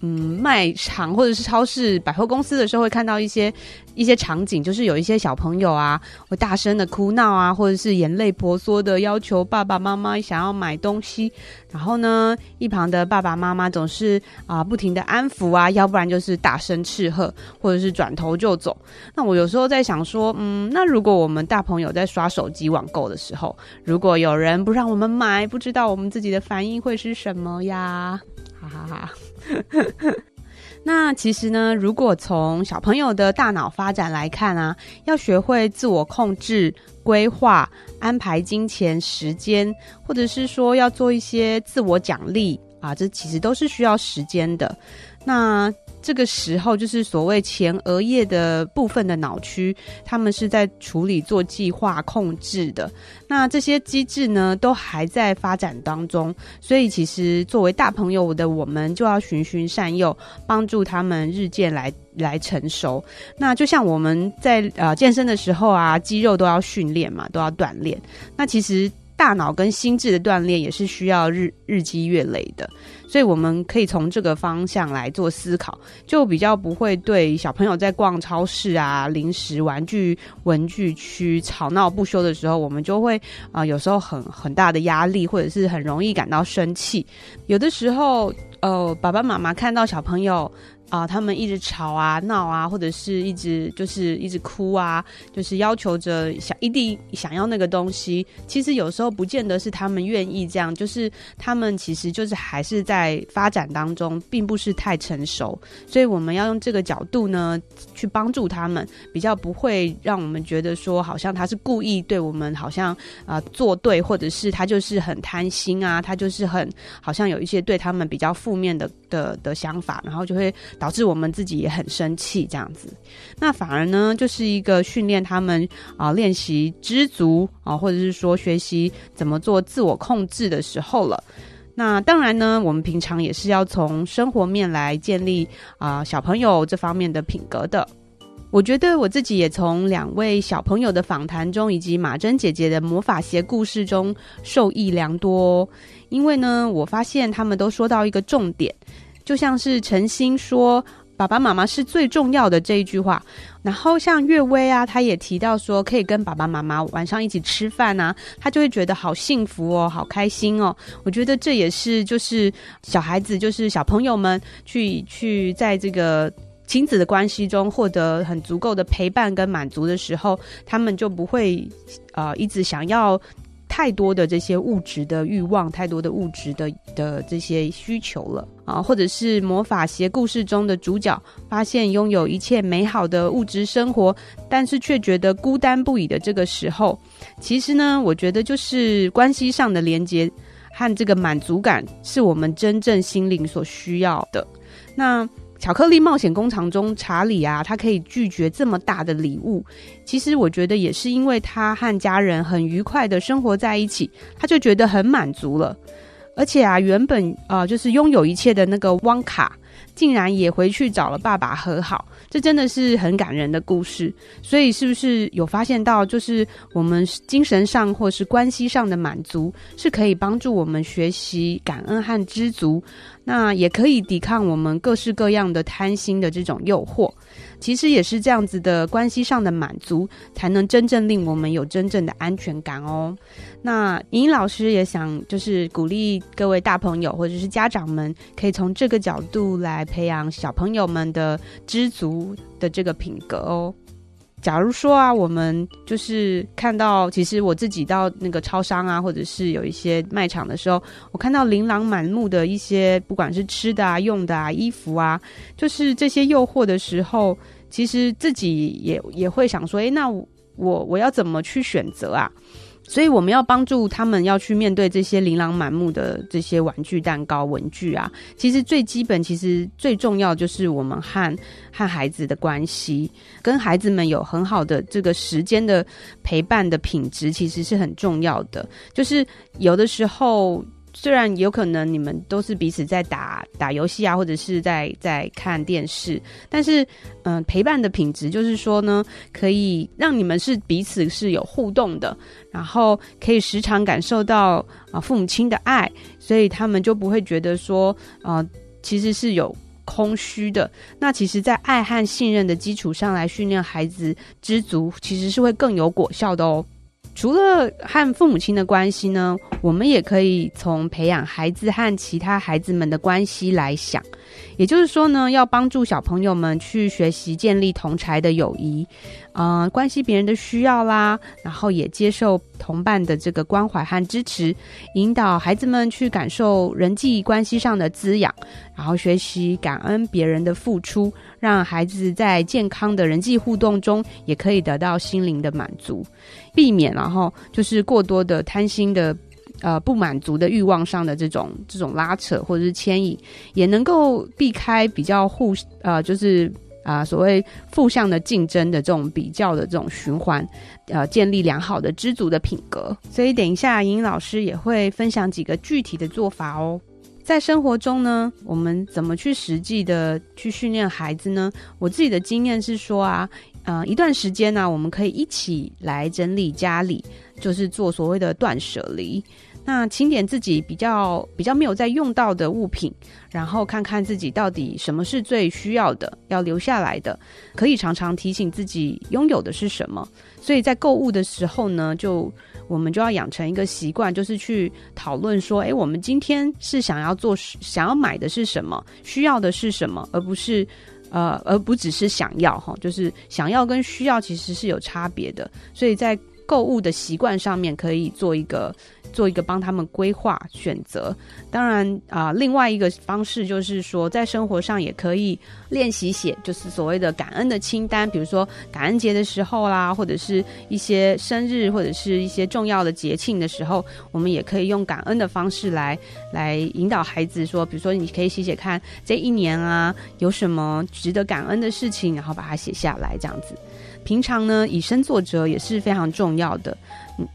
嗯，卖场或者是超市、百货公司的时候，会看到一些一些场景，就是有一些小朋友啊，会大声的哭闹啊，或者是眼泪婆娑的要求爸爸妈妈想要买东西。然后呢，一旁的爸爸妈妈总是啊不停的安抚啊，要不然就是大声斥喝，或者是转头就走。那我有时候在想说，嗯，那如果我们大朋友在刷手机网购的时候，如果有人不让我们买，不知道我们自己的反应会是什么呀？哈哈哈。[laughs] 那其实呢，如果从小朋友的大脑发展来看啊，要学会自我控制、规划、安排金钱、时间，或者是说要做一些自我奖励啊，这其实都是需要时间的。那这个时候，就是所谓前额叶的部分的脑区，他们是在处理做计划控制的。那这些机制呢，都还在发展当中。所以，其实作为大朋友的我们，就要循循善诱，帮助他们日渐来来成熟。那就像我们在呃健身的时候啊，肌肉都要训练嘛，都要锻炼。那其实。大脑跟心智的锻炼也是需要日日积月累的，所以我们可以从这个方向来做思考，就比较不会对小朋友在逛超市啊、零食、玩具、文具区吵闹不休的时候，我们就会啊有时候很很大的压力，或者是很容易感到生气。有的时候，呃，爸爸妈妈看到小朋友。啊，他们一直吵啊、闹啊，或者是一直就是一直哭啊，就是要求着想一定想要那个东西。其实有时候不见得是他们愿意这样，就是他们其实就是还是在发展当中，并不是太成熟。所以我们要用这个角度呢，去帮助他们，比较不会让我们觉得说，好像他是故意对我们好像啊作对，或者是他就是很贪心啊，他就是很好像有一些对他们比较负面的的的想法，然后就会。导致我们自己也很生气，这样子，那反而呢，就是一个训练他们啊，练习知足啊，或者是说学习怎么做自我控制的时候了。那当然呢，我们平常也是要从生活面来建立啊，小朋友这方面的品格的。我觉得我自己也从两位小朋友的访谈中，以及马珍姐姐的魔法鞋故事中受益良多。因为呢，我发现他们都说到一个重点。就像是陈星说“爸爸妈妈是最重要的”这一句话，然后像岳薇啊，他也提到说可以跟爸爸妈妈晚上一起吃饭啊，他就会觉得好幸福哦，好开心哦。我觉得这也是就是小孩子，就是小朋友们去去在这个亲子的关系中获得很足够的陪伴跟满足的时候，他们就不会呃一直想要。太多的这些物质的欲望，太多的物质的的这些需求了啊，或者是魔法鞋故事中的主角发现拥有一切美好的物质生活，但是却觉得孤单不已的这个时候，其实呢，我觉得就是关系上的连接和这个满足感，是我们真正心灵所需要的。那。巧克力冒险工厂中，查理啊，他可以拒绝这么大的礼物。其实我觉得也是因为他和家人很愉快的生活在一起，他就觉得很满足了。而且啊，原本啊就是拥有一切的那个汪卡，竟然也回去找了爸爸和好。这真的是很感人的故事。所以是不是有发现到，就是我们精神上或是关系上的满足，是可以帮助我们学习感恩和知足？那也可以抵抗我们各式各样的贪心的这种诱惑，其实也是这样子的关系上的满足，才能真正令我们有真正的安全感哦。那尹老师也想就是鼓励各位大朋友或者是家长们，可以从这个角度来培养小朋友们的知足的这个品格哦。假如说啊，我们就是看到，其实我自己到那个超商啊，或者是有一些卖场的时候，我看到琳琅满目的一些，不管是吃的啊、用的啊、衣服啊，就是这些诱惑的时候，其实自己也也会想说，诶，那我我要怎么去选择啊？所以我们要帮助他们要去面对这些琳琅满目的这些玩具、蛋糕、文具啊。其实最基本，其实最重要就是我们和和孩子的关系，跟孩子们有很好的这个时间的陪伴的品质，其实是很重要的。就是有的时候。虽然有可能你们都是彼此在打打游戏啊，或者是在在看电视，但是嗯，陪伴的品质就是说呢，可以让你们是彼此是有互动的，然后可以时常感受到啊父母亲的爱，所以他们就不会觉得说啊其实是有空虚的。那其实，在爱和信任的基础上来训练孩子知足，其实是会更有果效的哦。除了和父母亲的关系呢，我们也可以从培养孩子和其他孩子们的关系来想。也就是说呢，要帮助小朋友们去学习建立同才的友谊，呃，关心别人的需要啦，然后也接受同伴的这个关怀和支持，引导孩子们去感受人际关系上的滋养，然后学习感恩别人的付出，让孩子在健康的人际互动中也可以得到心灵的满足，避免然后就是过多的贪心的。呃，不满足的欲望上的这种这种拉扯或者是牵引，也能够避开比较互呃，就是啊所谓负向的竞争的这种比较的这种循环，呃，建立良好的知足的品格。所以等一下，莹莹老师也会分享几个具体的做法哦。在生活中呢，我们怎么去实际的去训练孩子呢？我自己的经验是说啊，呃，一段时间呢，我们可以一起来整理家里，就是做所谓的断舍离。那清点自己比较比较没有在用到的物品，然后看看自己到底什么是最需要的，要留下来的，可以常常提醒自己拥有的是什么。所以在购物的时候呢，就我们就要养成一个习惯，就是去讨论说，诶，我们今天是想要做，想要买的是什么，需要的是什么，而不是呃，而不只是想要哈，就是想要跟需要其实是有差别的。所以在购物的习惯上面，可以做一个。做一个帮他们规划选择，当然啊，另外一个方式就是说，在生活上也可以练习写，就是所谓的感恩的清单，比如说感恩节的时候啦，或者是一些生日或者是一些重要的节庆的时候，我们也可以用感恩的方式来来引导孩子说，比如说你可以写写看这一年啊有什么值得感恩的事情，然后把它写下来，这样子。平常呢，以身作则也是非常重要的。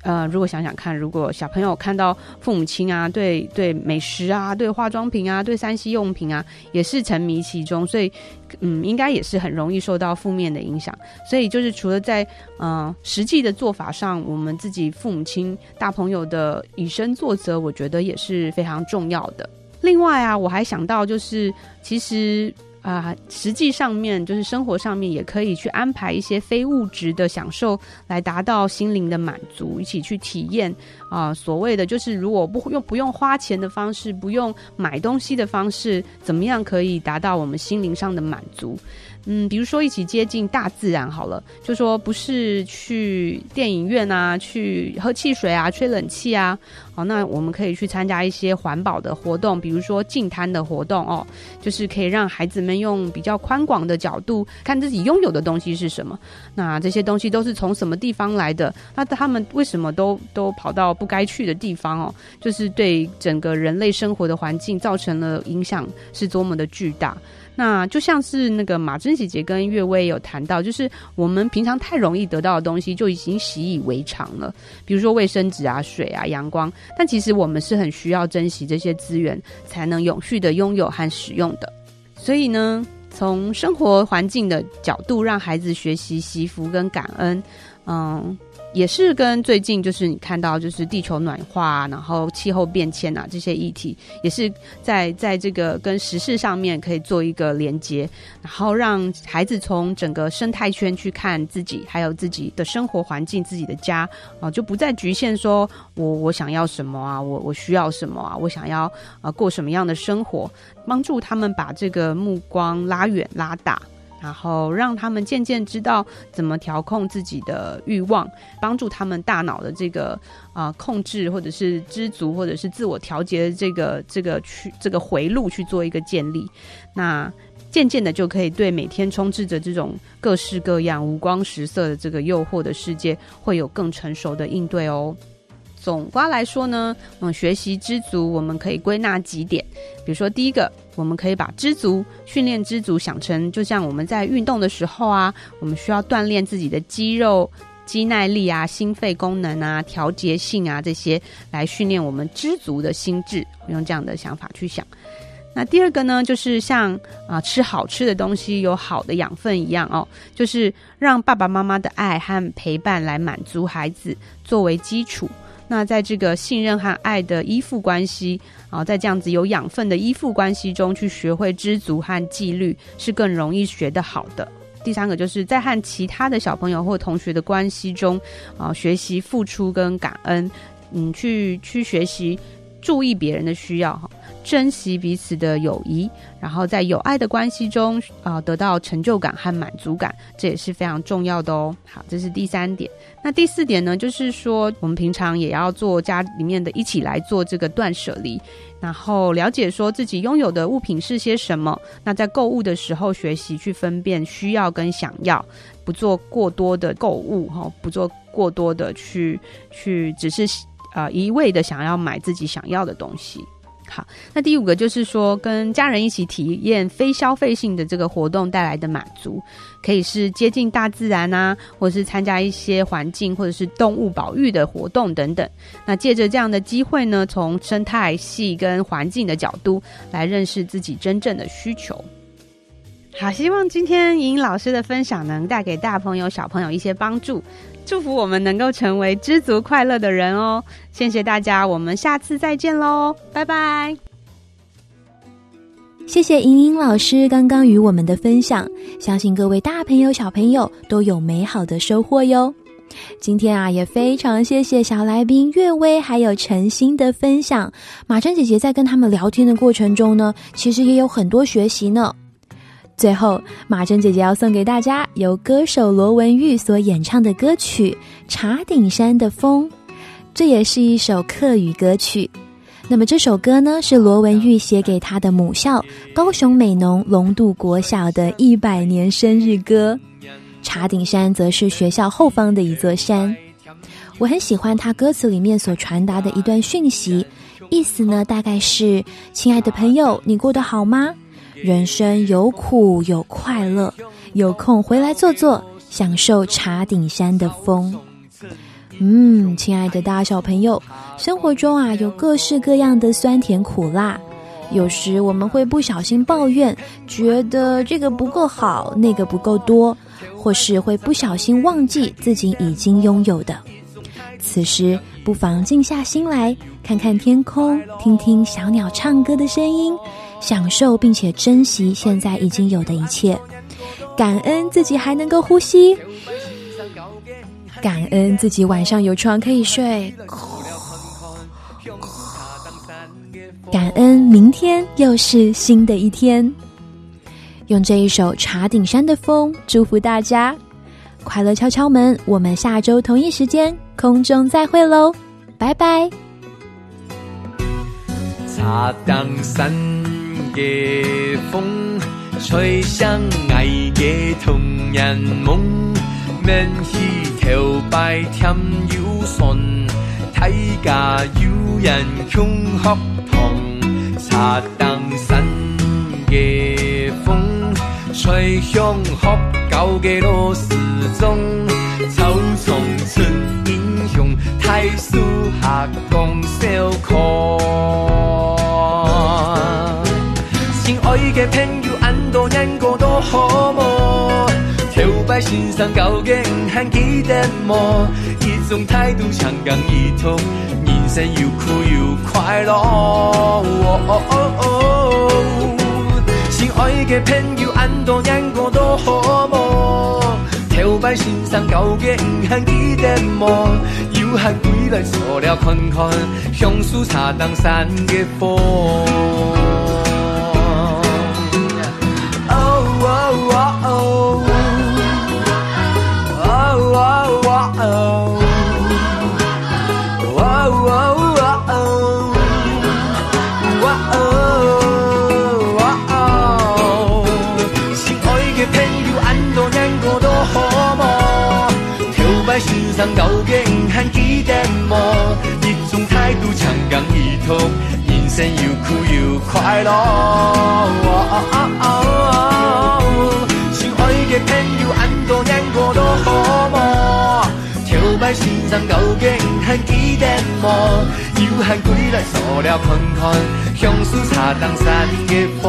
呃，如果想想看，如果小朋友看到父母亲啊，对对美食啊，对化妆品啊，对三 C 用品啊，也是沉迷其中，所以嗯，应该也是很容易受到负面的影响。所以就是除了在嗯实际的做法上，我们自己父母亲大朋友的以身作则，我觉得也是非常重要的。另外啊，我还想到就是其实。啊，实际上面就是生活上面也可以去安排一些非物质的享受，来达到心灵的满足，一起去体验啊。所谓的就是如果不用不用花钱的方式，不用买东西的方式，怎么样可以达到我们心灵上的满足？嗯，比如说一起接近大自然好了，就说不是去电影院啊，去喝汽水啊，吹冷气啊，好，那我们可以去参加一些环保的活动，比如说净滩的活动哦，就是可以让孩子们用比较宽广的角度看自己拥有的东西是什么，那这些东西都是从什么地方来的？那他们为什么都都跑到不该去的地方哦？就是对整个人类生活的环境造成了影响是多么的巨大。那就像是那个马珍姐姐跟岳薇有谈到，就是我们平常太容易得到的东西就已经习以为常了，比如说卫生纸啊、水啊、阳光，但其实我们是很需要珍惜这些资源，才能永续的拥有和使用的。所以呢，从生活环境的角度，让孩子学习惜福跟感恩，嗯。也是跟最近就是你看到就是地球暖化，然后气候变迁啊这些议题，也是在在这个跟时事上面可以做一个连接，然后让孩子从整个生态圈去看自己，还有自己的生活环境、自己的家啊，就不再局限说我我想要什么啊，我我需要什么啊，我想要啊过什么样的生活，帮助他们把这个目光拉远拉大。然后让他们渐渐知道怎么调控自己的欲望，帮助他们大脑的这个啊控制，或者是知足，或者是自我调节的这个这个去这个回路去做一个建立。那渐渐的就可以对每天充斥着这种各式各样五光十色的这个诱惑的世界，会有更成熟的应对哦。总瓜来说呢，嗯，学习知足，我们可以归纳几点。比如说，第一个，我们可以把知足训练知足想成，就像我们在运动的时候啊，我们需要锻炼自己的肌肉肌耐力啊、心肺功能啊、调节性啊这些，来训练我们知足的心智。用这样的想法去想。那第二个呢，就是像啊吃好吃的东西，有好的养分一样哦，就是让爸爸妈妈的爱和陪伴来满足孩子作为基础。那在这个信任和爱的依附关系啊，在这样子有养分的依附关系中，去学会知足和纪律，是更容易学得好的。第三个就是在和其他的小朋友或同学的关系中啊，学习付出跟感恩，嗯，去去学习注意别人的需要哈。珍惜彼此的友谊，然后在有爱的关系中啊，得到成就感和满足感，这也是非常重要的哦。好，这是第三点。那第四点呢，就是说我们平常也要做家里面的一起来做这个断舍离，然后了解说自己拥有的物品是些什么。那在购物的时候，学习去分辨需要跟想要，不做过多的购物哈，不做过多的去去，只是啊一味的想要买自己想要的东西。好，那第五个就是说，跟家人一起体验非消费性的这个活动带来的满足，可以是接近大自然啊，或者是参加一些环境或者是动物保育的活动等等。那借着这样的机会呢，从生态系跟环境的角度来认识自己真正的需求。好，希望今天莹老师的分享能带给大朋友小朋友一些帮助。祝福我们能够成为知足快乐的人哦！谢谢大家，我们下次再见喽，拜拜！谢谢莹莹老师刚刚与我们的分享，相信各位大朋友小朋友都有美好的收获哟。今天啊，也非常谢谢小来宾岳威还有陈星的分享。马珍姐姐在跟他们聊天的过程中呢，其实也有很多学习呢。最后，马珍姐姐要送给大家由歌手罗文玉所演唱的歌曲《茶顶山的风》，这也是一首客语歌曲。那么这首歌呢，是罗文玉写给他的母校高雄美浓龙渡国小的一百年生日歌。茶顶山则是学校后方的一座山。我很喜欢他歌词里面所传达的一段讯息，意思呢大概是：亲爱的朋友，你过得好吗？人生有苦有快乐，有空回来坐坐，享受茶顶山的风。嗯，亲爱的大小朋友，生活中啊有各式各样的酸甜苦辣，有时我们会不小心抱怨，觉得这个不够好，那个不够多，或是会不小心忘记自己已经拥有的。此时不妨静下心来，看看天空，听听小鸟唱歌的声音。享受并且珍惜现在已经有的一切，感恩自己还能够呼吸，感恩自己晚上有床可以睡，感恩明天又是新的一天。用这一首《茶顶山的风》祝福大家，快乐敲敲门。我们下周同一时间空中再会喽，拜拜。茶顶山。夜风吹响爱的童年梦，免去头摆添忧酸，大家有缘共合同。茶当山夜风吹响合高的罗丝中，草丛村英雄太师下讲小可。爱的朋友，安多年过都好么？头摆欣赏高兴还记得么？一种态度强刚一通，人生又苦又快乐。心爱的朋友，安多年过都好么？头摆欣赏高兴还记得么？又喊归来坐了看看，乡树茶当山的风。上高兴还记得么？一种态度强刚一通，人生又苦又快乐。亲爱的朋友，安多年过都好么？摆身上高兴和记得无，又喊归来塑料款款，香水擦动三个风。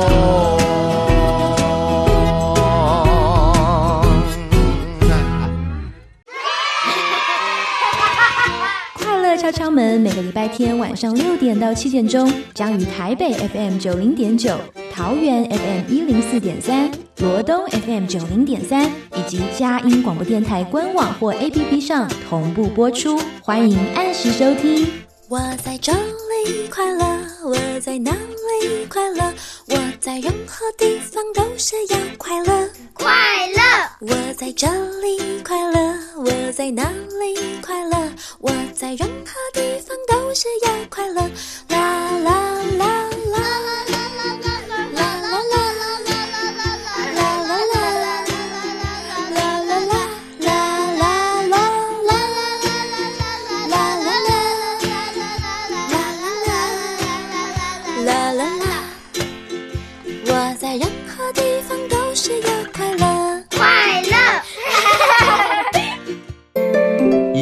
敲敲门，每个礼拜天晚上六点到七点钟，将于台北 FM 九零点九、桃园 FM 一零四点三、罗东 FM 九零点三以及佳音广播电台官网或 APP 上同步播出，欢迎按时收听。我在这里快乐，我在哪里快乐？我在任何地方都是要快乐，快乐。我在这里快乐，我在哪里快乐？我在任何地方都是要快乐，啦啦啦。